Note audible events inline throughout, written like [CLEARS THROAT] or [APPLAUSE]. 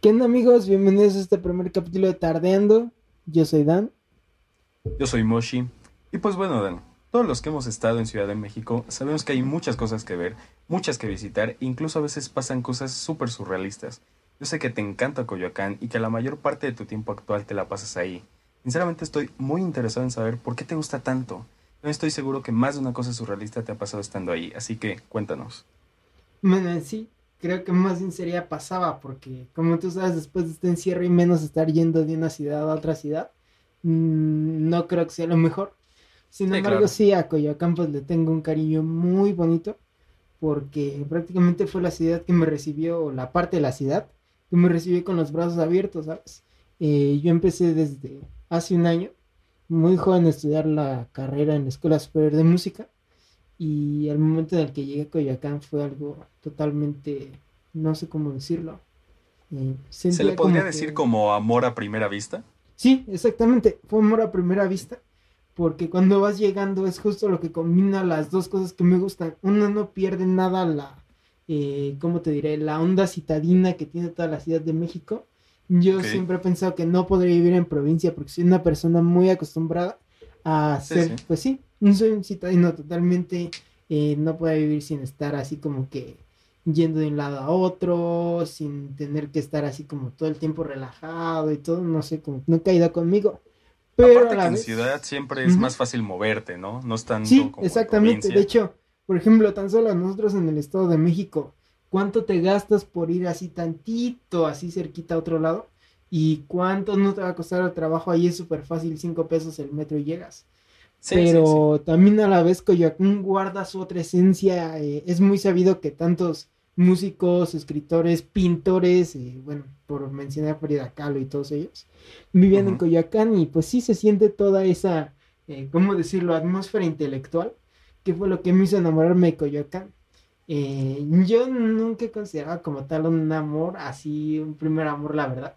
¿Qué onda amigos? Bienvenidos a este primer capítulo de Tardeando. Yo soy Dan. Yo soy Moshi. Y pues bueno, Dan, todos los que hemos estado en Ciudad de México sabemos que hay muchas cosas que ver, muchas que visitar, incluso a veces pasan cosas súper surrealistas. Yo sé que te encanta Coyoacán y que la mayor parte de tu tiempo actual te la pasas ahí. Sinceramente estoy muy interesado en saber por qué te gusta tanto. No estoy seguro que más de una cosa surrealista te ha pasado estando ahí, así que cuéntanos. Bueno, sí, creo que más bien sería pasaba, porque como tú sabes, después de este encierro y menos estar yendo de una ciudad a otra ciudad, mmm, no creo que sea lo mejor. Sin Sí, embargo, claro. sí, a Coyoacán pues le tengo un cariño muy bonito, porque prácticamente fue la ciudad que me recibió, o la parte de la ciudad que me recibió con los brazos abiertos, ¿sabes? Eh, yo empecé desde hace un año, muy joven, a estudiar la carrera en la Escuela Superior de Música. Y al momento en el que llegué a Coyoacán fue algo totalmente, no sé cómo decirlo. eh, ¿Se le podría como decir que- como amor a primera vista? Sí, exactamente. Fue amor a primera vista. Porque cuando vas llegando es justo lo que combina las dos cosas que me gustan. Uno no pierde nada la, eh, ¿cómo te diré? La onda citadina que tiene toda la Ciudad de México. Yo siempre he pensado que no podría vivir en provincia porque soy una persona muy acostumbrada a Sí, ser, sí. pues sí, no soy un citadino totalmente, eh, no puedo vivir sin estar así como que yendo de un lado a otro, sin tener que estar así como todo el tiempo relajado y todo, no sé, como no ha caído conmigo. Pero Aparte a la que en ciudad siempre es más fácil moverte, ¿no? No es tanto Sí, como en exactamente. De hecho, por ejemplo, tan solo nosotros en el Estado de México, ¿cuánto te gastas por ir así tantito, así cerquita a otro lado? ¿Y cuánto no te va a costar el trabajo? Ahí es súper fácil, cinco pesos el metro y llegas. Sí, sí, Pero también a la vez Coyoacán guarda su otra esencia. eh, es muy sabido que tantos músicos, escritores, pintores, eh, bueno, por mencionar a Frida Kahlo y todos ellos, vivían en Ujú. Coyoacán y pues sí se siente toda esa, eh, ¿cómo decirlo?, atmósfera intelectual, que fue lo que me hizo enamorarme de Coyoacán. Eh, yo nunca he considerado como tal un amor, así, un primer amor, la verdad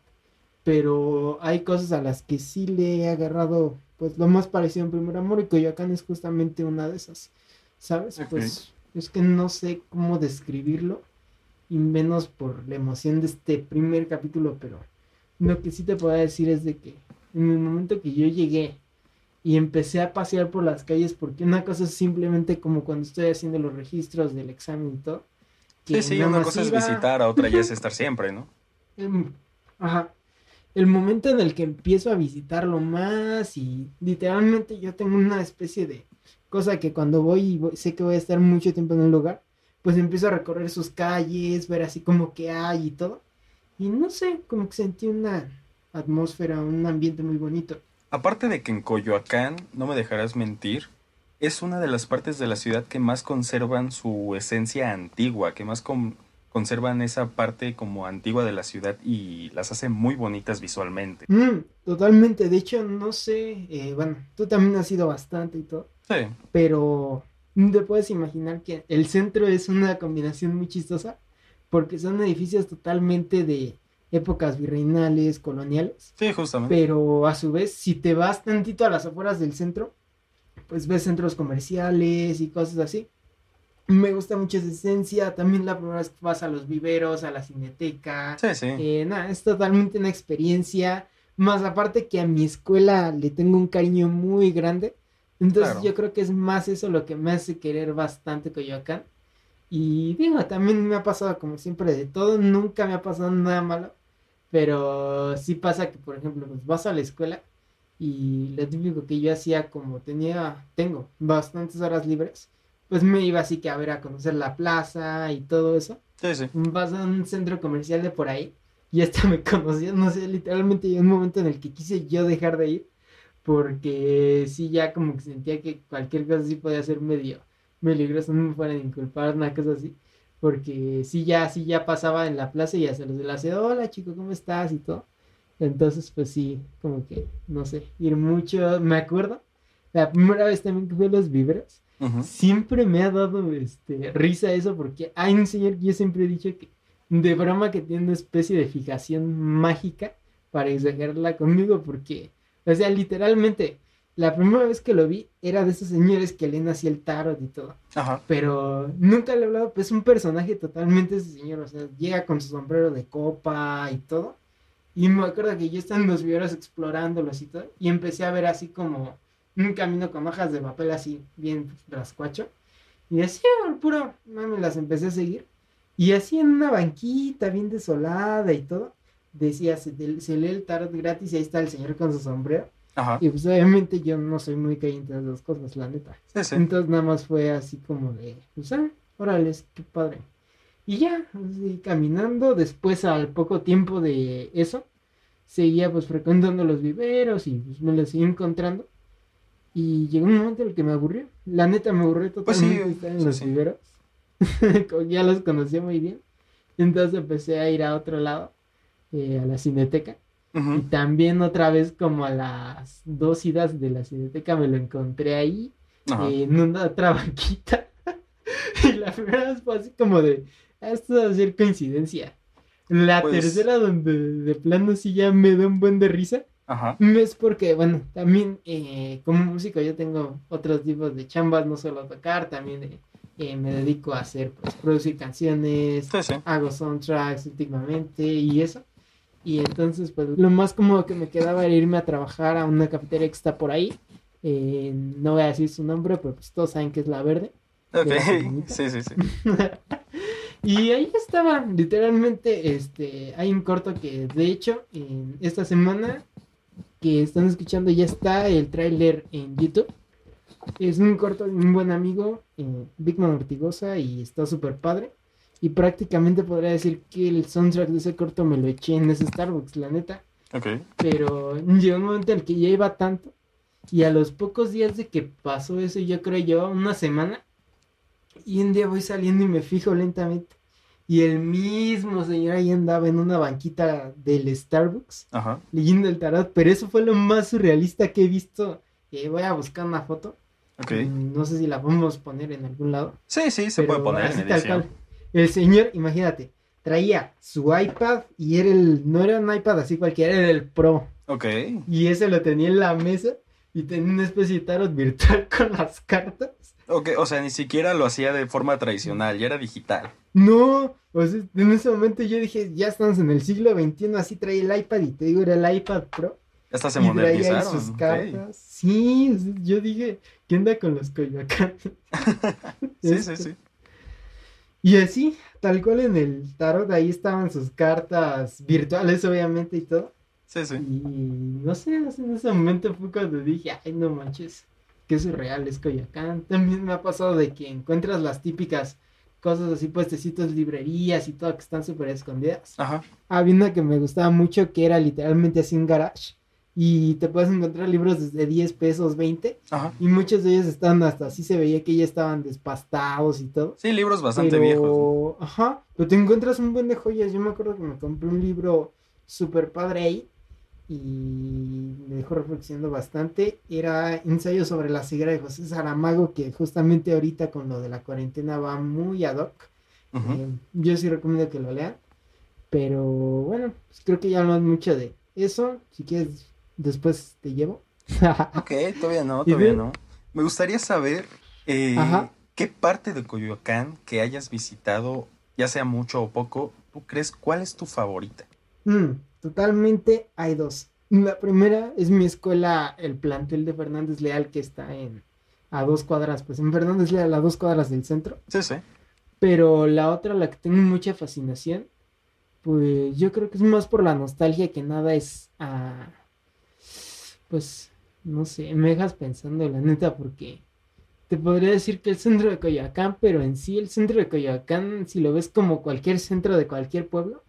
pero hay cosas a las que sí le he agarrado pues lo más parecido a un primer amor y Coyoacán es justamente una de esas, ¿sabes? Pues es que no sé cómo describirlo y menos por la emoción de este primer capítulo, pero lo que sí te puedo decir es de que en el momento que yo llegué y empecé a pasear por las calles, porque una cosa es simplemente como cuando estoy haciendo los registros del examen y todo. Sí, que sí, nada una cosa es visitar, a otra ya es [LAUGHS] estar siempre, ¿no? el, ajá, el momento en el que empiezo a visitarlo más y literalmente yo tengo una especie de cosa que cuando voy y sé que voy a estar mucho tiempo en un lugar, pues empiezo a recorrer sus calles, ver así como que hay y todo. Y no sé, como que sentí una atmósfera, un ambiente muy bonito. Aparte de que en Coyoacán, no me dejarás mentir, es una de las partes de la ciudad que más conservan su esencia antigua, que más conservan esa parte como antigua de la ciudad y las hace muy bonitas visualmente. Mm, totalmente, de hecho, no sé, eh, bueno, tú también has ido bastante y todo. Sí, pero te puedes imaginar que el centro es una combinación muy chistosa porque son edificios totalmente de épocas virreinales, coloniales, sí, justamente. pero a su vez si te vas tantito a las afueras del centro, pues ves centros comerciales y cosas así. Me gusta mucho esa esencia, también la primera vez que vas a los viveros, a la cineteca, Sí, sí. eh, nada, es totalmente una experiencia. Más aparte que a mi escuela le tengo un cariño muy grande. Entonces Claro. yo creo que es más eso lo que me hace querer bastante Coyoacán. Y digo, también me ha pasado como siempre de todo. Nunca me ha pasado nada malo. Pero sí pasa que, por ejemplo, pues vas a la escuela y lo típico que yo hacía como tenía, tengo bastantes horas libres, pues me iba así que a ver a conocer la plaza y todo eso Sí, sí. vas a un centro comercial de por ahí y hasta [LAUGHS] me conocían, no sé, literalmente llegó un momento en el que quise yo dejar de ir porque sí ya como que sentía que cualquier cosa sí podía ser medio peligroso, no me fueran a inculpar, una cosa así, porque sí ya, sí ya pasaba en la plaza y hasta los de la ciudad, hola chico, ¿cómo estás? y todo, entonces pues sí, como que, no sé, ir mucho, me acuerdo, la primera vez también que fui a los viveros, Ujú. Siempre me ha dado este, risa eso porque hay un señor que yo siempre he dicho que de broma que tiene una especie de fijación mágica para exagerarla conmigo porque, o sea, literalmente, la primera vez que lo vi era de esos señores que leen así el tarot y todo. Ajá. Pero nunca le he hablado, pues es un personaje totalmente ese señor, o sea, llega con su sombrero de copa y todo. Y me acuerdo que yo estaba en los viveros explorándolos y todo, y empecé a ver así como un camino con hojas de papel así, bien rascuacho. Y así, al puro, me las empecé a seguir. Y así en una banquita bien desolada y todo, decía, se, se lee el tarot gratis y ahí está el señor con su sombrero. Ajá. Y pues obviamente yo no soy muy creyente de esas cosas, la neta. Sí, sí. Entonces nada más fue así como de, pues, ah, órale, qué padre. Y ya, así caminando, después al poco tiempo de eso, seguía pues frecuentando los viveros y pues me los seguí encontrando. Y llegó un momento en el que me aburrió. La neta me aburrió Pues sí, totalmente estar en sí, los sí. viveros. [LAUGHS] Ya los conocía muy bien. Entonces empecé a ir a otro lado, eh, a la cineteca. Y Ujú. también otra vez como a las dos idas de la cineteca me lo encontré ahí Ajá. en una otra banquita. [LAUGHS] y la primera vez fue así como de, "Ah, esto debe ser coincidencia. La Pues- tercera donde de plano sí ya me da un buen de risa. Ajá. Es porque, bueno, también eh, como músico yo tengo otros tipos de chambas, no solo tocar, también eh, eh, me dedico a hacer, pues, producir canciones, Sí, sí. hago soundtracks últimamente y eso. Y entonces, pues lo más cómodo que me quedaba era irme a trabajar a una cafetería que está por ahí. Eh, no voy a decir su nombre, pero pues todos saben que es la verde. Ok. sirenita. [LAUGHS] Sí, sí, sí. [LAUGHS] y ahí estaba, literalmente, este, hay un corto que de hecho en esta semana que están escuchando ya está el tráiler en YouTube. Es un corto de un buen amigo, eh, Bigman Ortigosa, y está súper padre. Y prácticamente podría decir que el soundtrack de ese corto me lo eché en ese Starbucks, la neta. Pero llegó un momento en el que ya iba tanto. Y a los pocos días de que pasó eso, yo creo llevaba una semana. Y un día voy saliendo y me fijo lentamente. Y el mismo señor ahí andaba en una banquita del Starbucks Ajá. leyendo el tarot. Pero eso fue lo más surrealista que he visto. Eh, voy a buscar una foto. Ok. Mm, No sé si la podemos poner en algún lado. Sí, sí, se puede poner en tal cual. El señor, imagínate, traía su iPad y era el, no era un iPad así cualquiera, era el Pro. Ok. Y ese lo tenía en la mesa y tenía una especie de tarot virtual [LAUGHS] con las cartas. Ok, o sea, ni siquiera lo hacía de forma tradicional, ya era digital. No, o sea, en ese momento yo dije, ya estamos en el siglo XXI, así traía el iPad y te digo, era el iPad Pro. Hasta se y traía modernizaron. sus cartas. Sí, o sea, yo dije, ¿qué onda con los Coyoacán? [LAUGHS] Sí, Este, sí, sí. Y así, tal cual en el tarot, ahí estaban sus cartas virtuales, obviamente, y todo. Sí, sí. Y no sé, en ese momento fue cuando dije, ay, no manches, que surreal es Coyoacán. [LAUGHS] También me ha pasado de que encuentras las típicas cosas así, puestecitos, librerías y todo, que están súper escondidas. Ajá. Había una que me gustaba mucho, que era literalmente así un garage. Y te puedes encontrar libros desde 10 pesos, 20. Ajá. Y muchos de ellos estaban hasta así, se veía que ya estaban despastados y todo. Sí, libros bastante pero, viejos. ¿no? Ajá, pero te encuentras un buen de joyas. Yo me acuerdo que me compré un libro súper padre ahí y me dejó reflexionando bastante. Era ensayo sobre la ceguera de José Saramago, que justamente ahorita con lo de la cuarentena va muy ad hoc. Eh, yo sí recomiendo que lo lean. Pero bueno, pues creo que ya no es mucho de eso. Si quieres, después te llevo. [LAUGHS] Ok, todavía no, ¿Y todavía no. Me gustaría saber eh, qué parte de Coyoacán que hayas visitado, ya sea mucho o poco, tú crees cuál es tu favorita. Mm, totalmente hay dos. La primera es mi escuela, el plantel de Fernández Leal, que está en a dos cuadras, pues en Fernández Leal, a dos cuadras del centro. Sí, sí. Pero la otra, la que tengo mucha fascinación, pues yo creo que es más por la nostalgia que nada es, ah, pues, no sé, me dejas pensando la neta porque te podría decir que el centro de Coyoacán, pero en sí el centro de Coyoacán, si lo ves como cualquier centro de cualquier pueblo,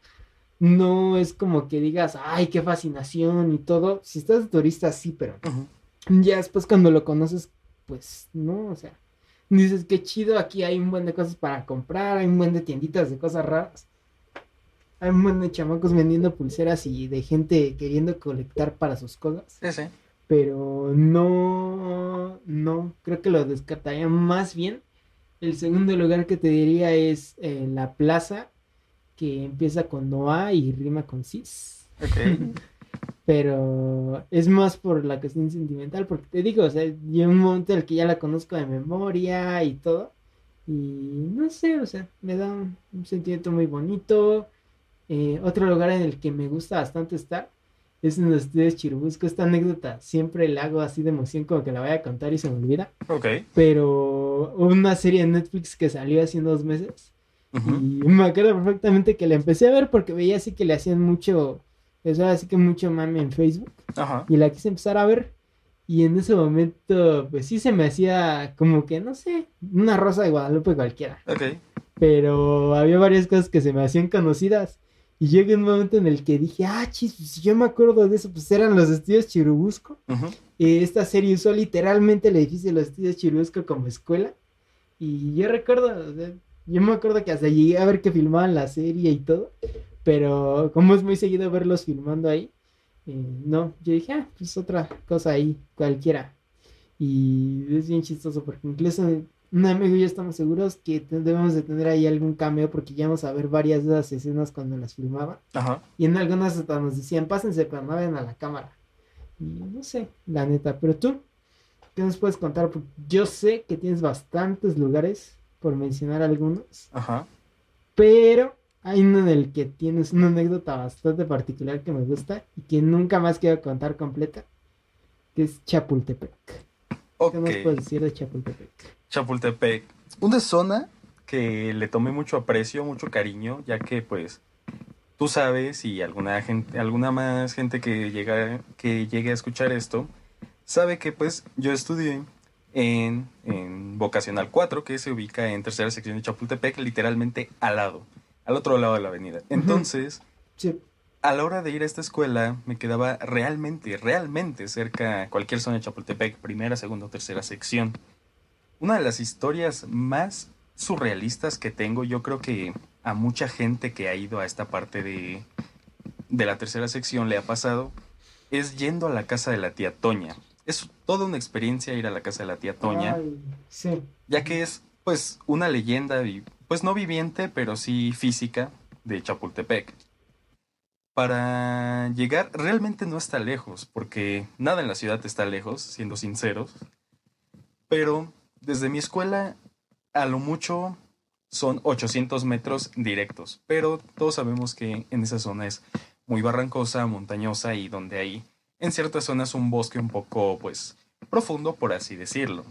no es como que digas, ay, qué fascinación y todo. Si estás de turista, sí, pero ya después cuando lo conoces, pues no, o sea, dices qué chido, aquí hay un buen de cosas para comprar, hay un buen de tienditas de cosas raras. Hay un buen de chamacos vendiendo pulseras y de gente queriendo colectar para sus cosas. Sí, sí. Pero no, no, creo que lo descartaría más bien. El segundo lugar que te diría es eh, la plaza, que empieza con Noah y rima con Cis. Ok. Pero es más por la cuestión sentimental, porque te digo, o sea, yo un momento en el que ya la conozco de memoria y todo. Y no sé, o sea, me da un, un sentimiento muy bonito. Eh, otro lugar en el que me gusta bastante estar es en los estudios Chirubusco. Esta anécdota siempre la hago así de emoción, como que la voy a contar y se me olvida. Ok. Pero hubo una serie en Netflix que salió hace unos meses. Ujú. Y me acuerdo perfectamente que la empecé a ver porque veía así que le hacían mucho, eso así que mucho mame en Facebook. Ajá. Y la quise empezar a ver. Y en ese momento, pues sí se me hacía como que, no sé, una rosa de Guadalupe cualquiera. Ok. Pero había varias cosas que se me hacían conocidas. Y llegó un momento en el que dije, ah, chis, pues yo me acuerdo de eso, pues eran los estudios Chirubusco. Ujú. Eh, esta serie usó literalmente el edificio de los estudios Chirubusco como escuela. Y yo recuerdo, o sea, yo me acuerdo que hasta llegué a ver que filmaban la serie y todo. Pero como es muy seguido verlos filmando ahí, eh, no, yo dije, ah, pues otra cosa ahí, cualquiera. Y es bien chistoso porque incluso un amigo y yo estamos seguros que debemos de tener ahí algún cameo porque llegamos a ver varias de esas escenas cuando las filmaban. Ajá. Y en algunas hasta nos decían, pásense pero no ven a la cámara. Y no sé, la neta. Pero tú, ¿qué nos puedes contar? Porque yo sé que tienes bastantes lugares, por mencionar algunos. Ajá. Pero hay uno en el que tienes una anécdota bastante particular que me gusta y que nunca más quiero contar completa. Que es Chapultepec. Ok. ¿Qué nos puedes decir de Chapultepec? Chapultepec. Una zona que le tomé mucho aprecio, mucho cariño, ya que pues tú sabes y alguna gente, alguna más gente que llega, que llegue a escuchar esto, sabe que pues yo estudié en, en Vocacional 4, que se ubica en tercera sección de Chapultepec, literalmente al lado, al otro lado de la avenida. Entonces, Sí. a la hora de ir a esta escuela me quedaba realmente, realmente cerca cualquier zona de Chapultepec, primera, segunda o tercera sección. Una de las historias más surrealistas que tengo, yo creo que a mucha gente que ha ido a esta parte de, de la tercera sección le ha pasado, es yendo a la casa de la tía Toña. Es toda una experiencia ir a la casa de la tía Toña Ay, sí. ya que es pues una leyenda, pues no viviente, pero sí física de Chapultepec. Para llegar realmente no está lejos, porque nada en la ciudad está lejos, siendo sinceros. Pero desde mi escuela a lo mucho son 800 metros directos, pero todos sabemos que en esa zona es muy barrancosa, montañosa y donde hay en ciertas zonas un bosque un poco pues profundo, por así decirlo.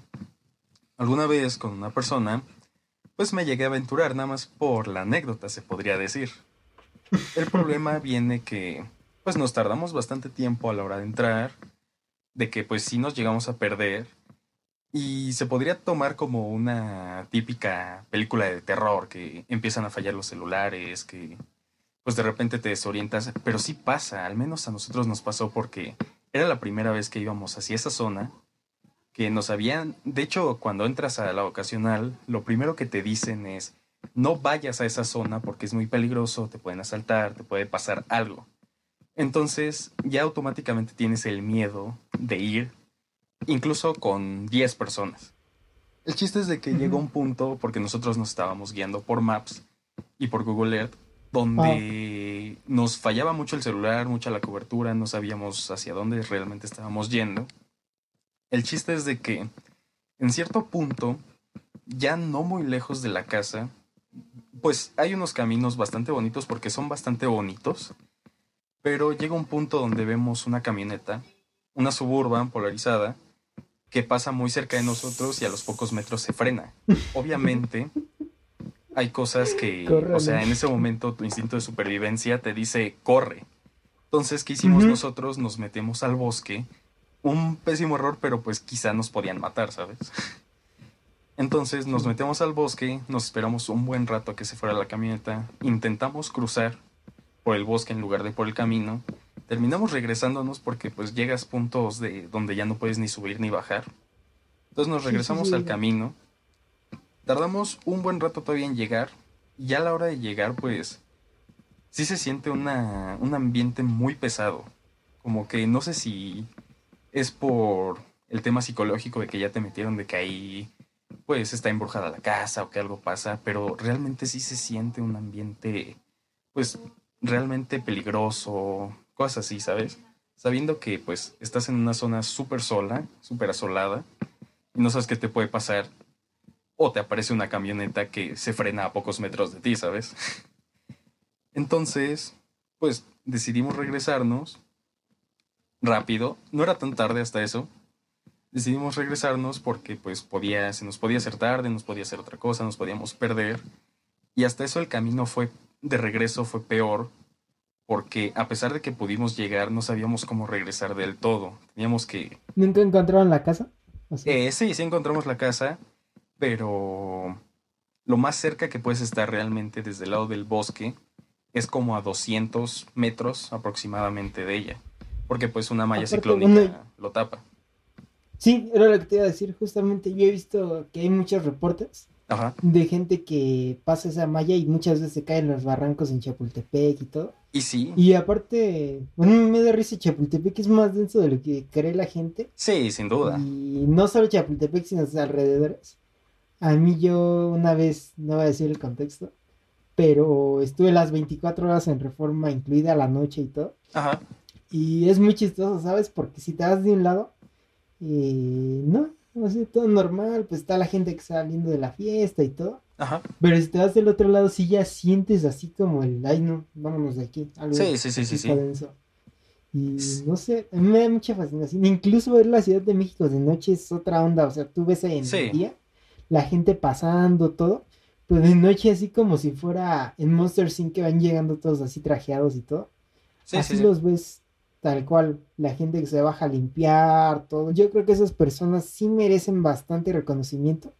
Alguna vez con una persona, pues me llegué a aventurar nada más por la anécdota, se podría decir. El problema [LAUGHS] viene que, pues nos tardamos bastante tiempo a la hora de entrar, de que pues sí nos llegamos a perder, y se podría tomar como una típica película de terror, que empiezan a fallar los celulares, que pues de repente te desorientas, pero sí pasa, al menos a nosotros nos pasó porque era la primera vez que íbamos hacia esa zona que nos habían, de hecho, cuando entras a la vocacional, lo primero que te dicen es, no vayas a esa zona porque es muy peligroso, te pueden asaltar, te puede pasar algo. Entonces, ya automáticamente tienes el miedo de ir, incluso con 10 personas. El chiste es de que llegó un punto, porque nosotros nos estábamos guiando por Maps y por Google Earth, donde nos fallaba mucho el celular, mucha la cobertura, no sabíamos hacia dónde realmente estábamos yendo. El chiste es de que en cierto punto, ya no muy lejos de la casa, pues hay unos caminos bastante bonitos porque son bastante bonitos, pero llega un punto donde vemos una camioneta, una suburban polarizada, que pasa muy cerca de nosotros y a los pocos metros se frena. [LAUGHS] Obviamente, hay cosas que, o sea, en ese momento tu instinto de supervivencia te dice, corre. Entonces, ¿qué hicimos nosotros? Nos metemos al bosque. Un pésimo error, pero pues quizá nos podían matar, ¿sabes? Entonces nos metemos al bosque, nos esperamos un buen rato a que se fuera la camioneta, intentamos cruzar por el bosque en lugar de por el camino, terminamos regresándonos porque pues llegas puntos de donde ya no puedes ni subir ni bajar. Entonces nos Sí, sí, regresamos sí. al camino, tardamos un buen rato todavía en llegar, y ya a la hora de llegar pues sí se siente una, un ambiente muy pesado, como que no sé si es por el tema psicológico de que ya te metieron de que ahí pues está embrujada la casa o que algo pasa, pero realmente sí se siente un ambiente pues realmente peligroso, cosas así, ¿sabes? sabiendo que pues estás en una zona súper sola, súper asolada, y no sabes qué te puede pasar, o te aparece una camioneta que se frena a pocos metros de ti, ¿sabes? [LAUGHS] Entonces, pues decidimos regresarnos rápido, no era tan tarde hasta eso, decidimos regresarnos porque pues podía, se nos podía hacer tarde, nos podía hacer otra cosa, nos podíamos perder, y hasta eso el camino fue de regreso fue peor porque a pesar de que pudimos llegar, no sabíamos cómo regresar del todo. Teníamos que... ¿Nunca encontraron la casa? Eh, sí, sí encontramos la casa, pero lo más cerca que puedes estar realmente desde el lado del bosque es como a 200 metros aproximadamente de ella, porque pues una malla ciclónica lo tapa. Sí, era lo que te iba a decir, justamente yo he visto que hay muchos reportes de gente que pasa esa malla y muchas veces se caen los barrancos en Chapultepec y todo. Y sí. Y aparte, bueno, me da risa Chapultepec es más denso de lo que cree la gente. Sí, sin duda. Y no solo Chapultepec, sino sus alrededores. A mí yo una vez, no voy a decir el contexto, pero estuve las 24 horas en reforma, incluida la noche y todo. Ajá. Y es muy chistoso, ¿sabes? Porque si te vas de un lado, eh, no, no sé, todo normal, pues está la gente que está saliendo de la fiesta y todo. Ajá. Pero si te vas del otro lado, sí ya sientes así como el, ay no, vámonos de aquí. Algo sí, sí, sí, sí, sí. Y no sé, a mí me da mucha fascinación. Incluso ver la Ciudad de México de noche es otra onda. O sea, tú ves en el día la gente pasando, todo. Pero de noche así como si fuera en Monster Inc. que van llegando todos así trajeados y todo. Sí, así los ves tal cual, la gente que se baja a limpiar, todo. Yo creo que esas personas sí merecen bastante reconocimiento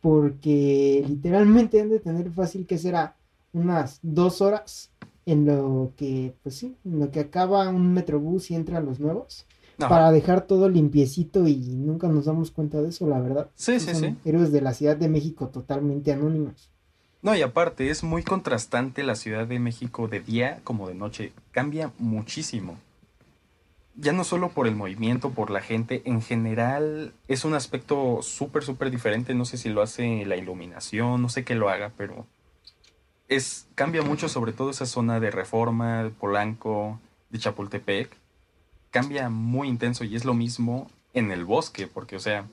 porque literalmente han de tener fácil que será unas dos horas en lo que, pues sí, en lo que acaba un metrobús y entran los nuevos. Para dejar todo limpiecito y nunca nos damos cuenta de eso, la verdad. Sí, sí, sí. Héroes de la Ciudad de México totalmente anónimos. No, y aparte es muy contrastante la Ciudad de México de día como de noche. Cambia muchísimo ya no solo por el movimiento, por la gente, en general es un aspecto súper, súper diferente. No sé si lo hace la iluminación, no sé qué lo haga, pero es cambia mucho, sobre todo esa zona de Reforma, de Polanco, de Chapultepec. Cambia muy intenso y es lo mismo en el bosque, porque, o sea,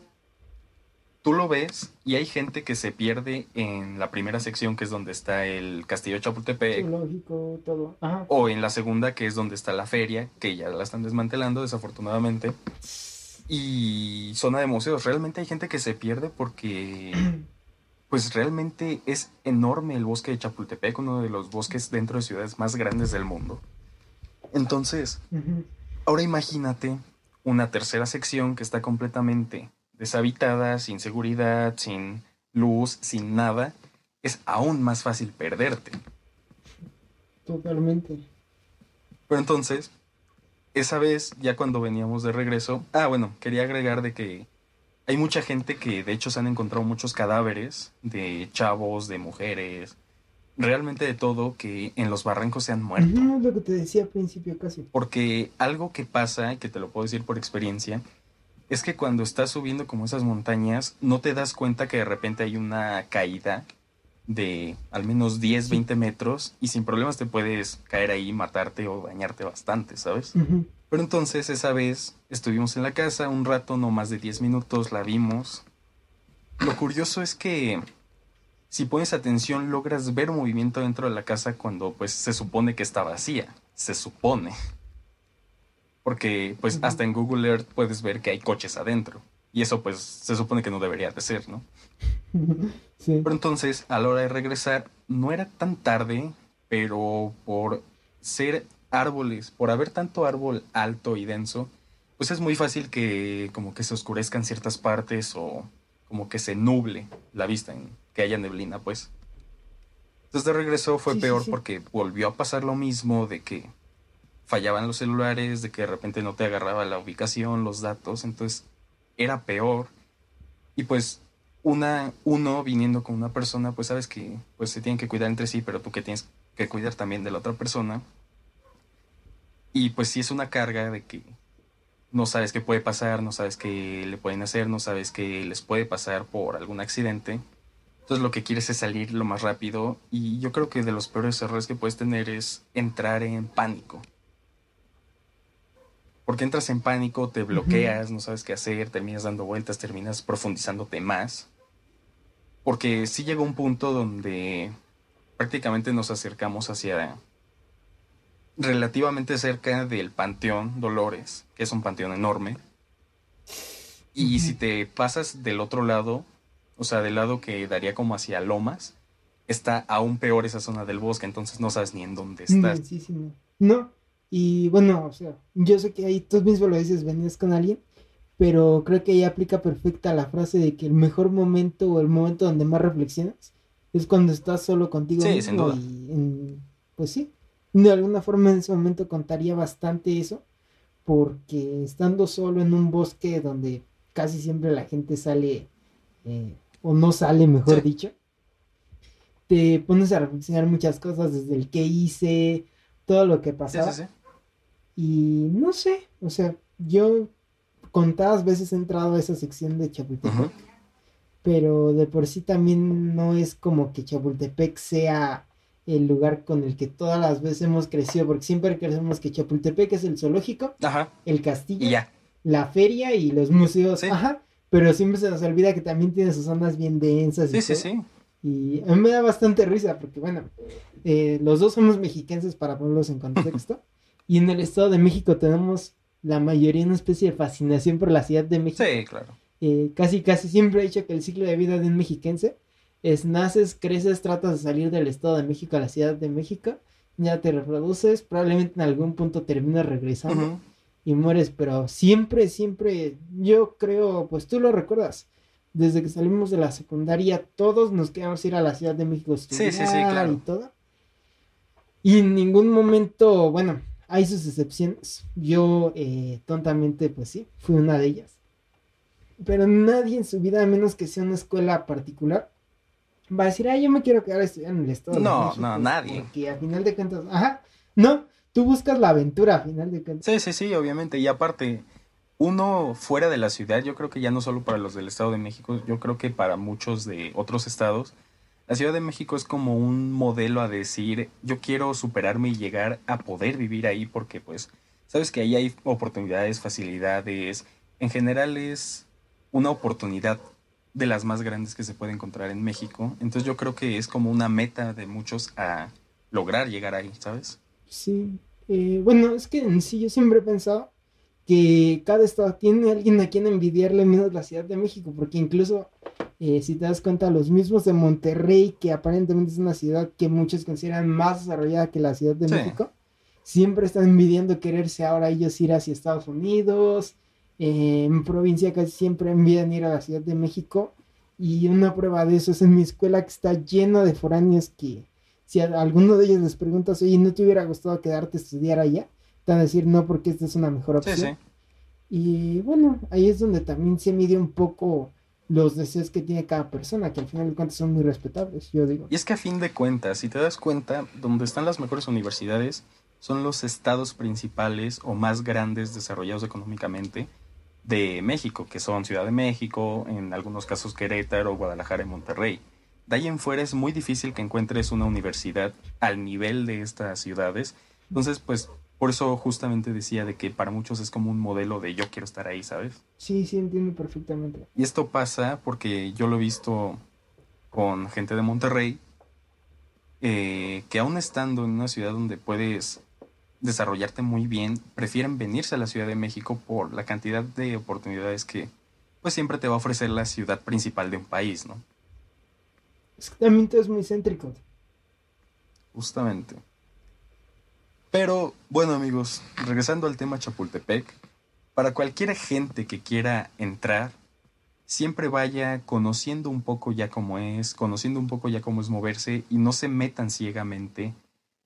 tú lo ves y hay gente que se pierde en la primera sección, que es donde está el castillo de Chapultepec. Lógico, todo. O en la segunda, que es donde está la feria, que ya la están desmantelando, desafortunadamente. Y zona de museos. Realmente hay gente que se pierde porque, [CLEARS THROAT] pues realmente es enorme el bosque de Chapultepec, uno de los bosques dentro de ciudades más grandes del mundo. Entonces, ahora imagínate una tercera sección que está completamente deshabitada, sin seguridad, sin luz, sin nada, es aún más fácil perderte. Totalmente. Pero entonces, esa vez, ya cuando veníamos de regreso, ah, bueno, quería agregar de que hay mucha gente que de hecho se han encontrado muchos cadáveres de chavos, de mujeres, realmente de todo que en los barrancos se han muerto. No es lo que te decía al principio casi. Porque algo que pasa, que te lo puedo decir por experiencia, es que cuando estás subiendo como esas montañas, no te das cuenta que de repente hay una caída de al menos 10, 20 metros y sin problemas te puedes caer ahí, matarte o dañarte bastante, ¿sabes? Pero entonces esa vez estuvimos en la casa un rato, no más de 10 minutos, la vimos. Lo curioso es que si pones atención logras ver movimiento dentro de la casa cuando pues se supone que está vacía, se supone. Porque pues hasta en Google Earth puedes ver que hay coches adentro. Y eso pues se supone que no debería de ser, ¿no? [LAUGHS] Sí. Pero entonces, a la hora de regresar, no era tan tarde, pero por ser árboles, por haber tanto árbol alto y denso, pues es muy fácil que como que se oscurezcan ciertas partes o como que se nuble la vista, en, que haya neblina, pues. Entonces de regreso fue peor porque volvió a pasar lo mismo de que fallaban los celulares, de que de repente no te agarraba la ubicación, los datos, entonces era peor. Y pues una, uno viniendo con una persona, pues sabes que pues se tienen que cuidar entre sí, pero tú que tienes que cuidar también de la otra persona. Y pues sí es una carga de que no sabes qué puede pasar, no sabes qué le pueden hacer, no sabes qué les puede pasar por algún accidente. Entonces lo que quieres es salir lo más rápido y yo creo que de los peores errores que puedes tener es entrar en pánico Porque entras en pánico, te bloqueas, no sabes qué hacer, terminas dando vueltas, terminas profundizándote más. Porque sí llegó un punto donde prácticamente nos acercamos hacia relativamente cerca del Panteón Dolores, que es un panteón enorme. Y si te pasas del otro lado, o sea, del lado que daría como hacia Lomas, está aún peor esa zona del bosque, entonces no sabes ni en dónde estás. Sí, sí, no. no. Y bueno, o sea, yo sé que ahí tú mismo lo dices, venías con alguien, pero creo que ahí aplica perfecta la frase de que el mejor momento o el momento donde más reflexionas es cuando estás solo contigo Sí, mismo sin duda. y en- pues sí, de alguna forma en ese momento contaría bastante eso, porque estando solo en un bosque donde casi siempre la gente sale eh, o no sale, mejor Sí. dicho, te pones a reflexionar muchas cosas desde el que hice, todo lo que pasaba. sí, sí. Y no sé, o sea, yo contadas veces he entrado a esa sección de Chapultepec, pero de por sí también no es como que Chapultepec sea el lugar con el que todas las veces hemos crecido, porque siempre creemos que Chapultepec es el zoológico, Ajá. el castillo, ya. la feria y los museos, Sí. ajá, pero siempre se nos olvida que también tiene sus zonas bien densas y Sí, sí, todo. sí. Y a mí me da bastante risa porque, bueno, eh, los dos somos mexicanos para ponerlos en contexto. [LAUGHS] y en el Estado de México tenemos la mayoría una especie de fascinación por la Ciudad de México. Sí, claro. Eh, casi, casi siempre he dicho que el ciclo de vida de un mexiquense es naces, creces, tratas de salir del Estado de México a la Ciudad de México, ya te reproduces, probablemente en algún punto terminas regresando y mueres, pero siempre, siempre, yo creo, pues tú lo recuerdas, desde que salimos de la secundaria, todos nos queríamos ir a la Ciudad de México a Sí, sí, sí, estudiar claro. y todo. Y en ningún momento, bueno, hay sus excepciones. Yo, eh, tontamente, pues sí, fui una de ellas. Pero nadie en su vida, a menos que sea una escuela particular, va a decir, ah, yo me quiero quedar a estudiar en el Estado de No, México", no, nadie. Porque a final de cuentas, ajá, no, tú buscas la aventura a final de cuentas. Sí, sí, sí, obviamente. Y aparte, uno fuera de la ciudad, yo creo que ya no solo para los del Estado de México, yo creo que para muchos de otros estados, la Ciudad de México es como un modelo a decir, yo quiero superarme y llegar a poder vivir ahí porque pues, sabes que ahí hay oportunidades, facilidades, en general es una oportunidad de las más grandes que se puede encontrar en México. Entonces yo creo que es como una meta de muchos a lograr llegar ahí, ¿sabes? Sí, eh, bueno, es que en sí yo siempre he pensado que cada estado tiene alguien a quien envidiarle menos la Ciudad de México, porque incluso eh, si te das cuenta, los mismos de Monterrey, que aparentemente es una ciudad que muchos consideran más desarrollada que la Ciudad de Sí. México, siempre están envidiando quererse ahora ellos ir hacia Estados Unidos, eh, en provincia casi siempre envían ir a la Ciudad de México, y una prueba de eso es en mi escuela que está lleno de foráneos que si a alguno de ellos les preguntas, oye, ¿no te hubiera gustado quedarte a estudiar allá? Te van a decir no porque esta es una mejor Sí, opción. sí. Y bueno, ahí es donde también se mide un poco los deseos que tiene cada persona, que al final de cuentas son muy respetables, yo digo. Y es que a fin de cuentas, si te das cuenta, donde están las mejores universidades son los estados principales o más grandes desarrollados económicamente de México, que son Ciudad de México, en algunos casos Querétaro, Guadalajara y Monterrey. De ahí en fuera es muy difícil que encuentres una universidad al nivel de estas ciudades. Entonces, pues, por eso justamente decía de que para muchos es como un modelo de yo quiero estar ahí, ¿sabes? Sí, sí, entiendo perfectamente. Y esto pasa porque yo lo he visto con gente de Monterrey, eh, que aún estando en una ciudad donde puedes desarrollarte muy bien, prefieren venirse a la Ciudad de México por la cantidad de oportunidades que pues siempre te va a ofrecer la ciudad principal de un país, ¿no? Es que también todo es muy céntrico. Justamente. Pero bueno amigos, regresando al tema Chapultepec, para cualquier gente que quiera entrar, siempre vaya conociendo un poco ya cómo es, conociendo un poco ya cómo es moverse y no se metan ciegamente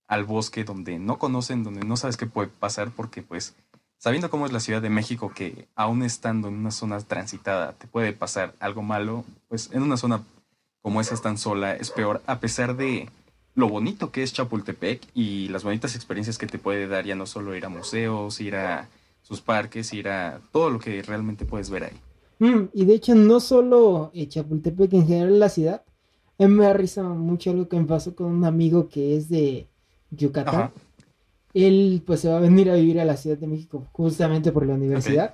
al bosque donde no conocen, donde no sabes qué puede pasar, porque pues sabiendo cómo es la Ciudad de México, que aún estando en una zona transitada te puede pasar algo malo, pues en una zona como esa tan sola es peor, a pesar de lo bonito que es Chapultepec y las bonitas experiencias que te puede dar ya no solo ir a museos, ir a sus parques, ir a todo lo que realmente puedes ver ahí. Mm, y de hecho, no solo eh, Chapultepec, en general la ciudad. Me da risa mucho algo que me pasó con un amigo que es de Yucatán. Ajá. él pues se va a venir a vivir a la Ciudad de México justamente por la universidad.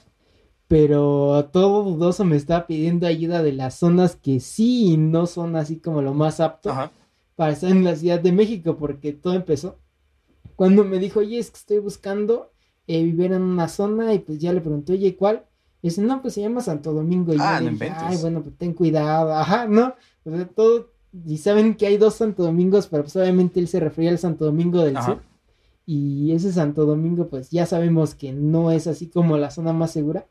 Pero todo dudoso me está pidiendo ayuda de las zonas que sí y no son así como lo más apto para estar en la Ciudad de México, porque todo empezó cuando me dijo, oye, es que estoy buscando eh, vivir en una zona y pues ya le pregunté, oye, ¿cuál? Y dice, no, pues se llama Santo Domingo. Y ah, yo no ay, bueno, pues ten cuidado, ajá, ¿no? O todo, y saben que hay dos Santo Domingos, pero pues obviamente él se refería al Santo Domingo del Sur. Y ese Santo Domingo, pues ya sabemos que no es así como la zona más segura.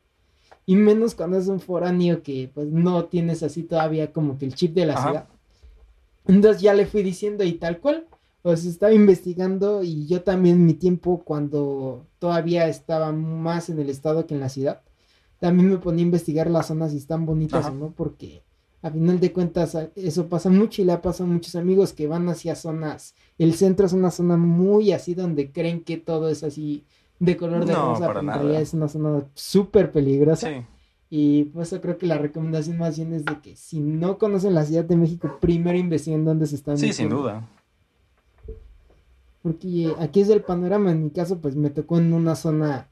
Y menos cuando es un foráneo que pues no tienes así todavía como que el chip de la ciudad. Entonces ya le fui diciendo y tal cual. Pues estaba investigando y yo también mi tiempo cuando todavía estaba más en el estado que en la ciudad, también me ponía a investigar las zonas si están bonitas o no, porque a final de cuentas eso pasa mucho y le ha pasado a muchos amigos que van hacia zonas, el centro es una zona muy así donde creen que todo es así de color de rosa, pero en realidad es una zona súper peligrosa. Y pues yo creo que la recomendación más bien es de que si no conocen la Ciudad de México, primero investiguen dónde se están. Sí, sin duda. Porque aquí es el panorama, en mi caso pues me tocó en una zona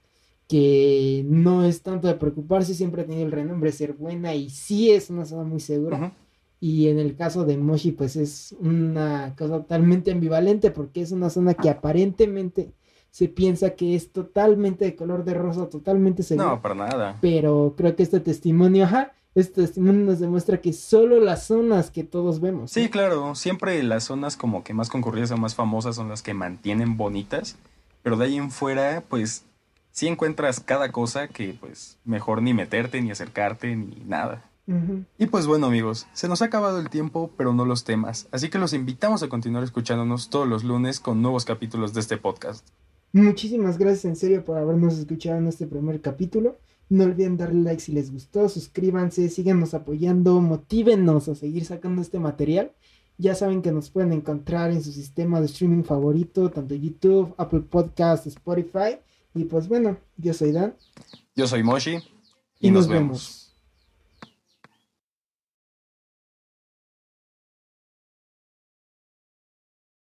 que no es tanto de preocuparse, siempre ha tenido el renombre de ser buena y sí es una zona muy segura. Y en el caso de Moshi pues es una cosa totalmente ambivalente porque es una zona que aparentemente se piensa que es totalmente de color de rosa, totalmente seguro. No, para nada. Pero creo que este testimonio, ajá, este testimonio nos demuestra que solo las zonas que todos vemos. Sí, claro, siempre las zonas como que más concurridas o más famosas son las que mantienen bonitas, pero de ahí en fuera, pues sí encuentras cada cosa que pues mejor ni meterte, ni acercarte, ni nada. Y pues bueno amigos, se nos ha acabado el tiempo, pero no los temas, así que los invitamos a continuar escuchándonos todos los lunes con nuevos capítulos de este podcast. Muchísimas gracias en serio por habernos escuchado en este primer capítulo. No olviden darle like si les gustó, suscríbanse, síganos apoyando, motívenos a seguir sacando este material. Ya saben que nos pueden encontrar en su sistema de streaming favorito, tanto YouTube, Apple Podcast, Spotify. Y pues bueno, yo soy Dan. Yo soy Moshi. Y, nos, vemos.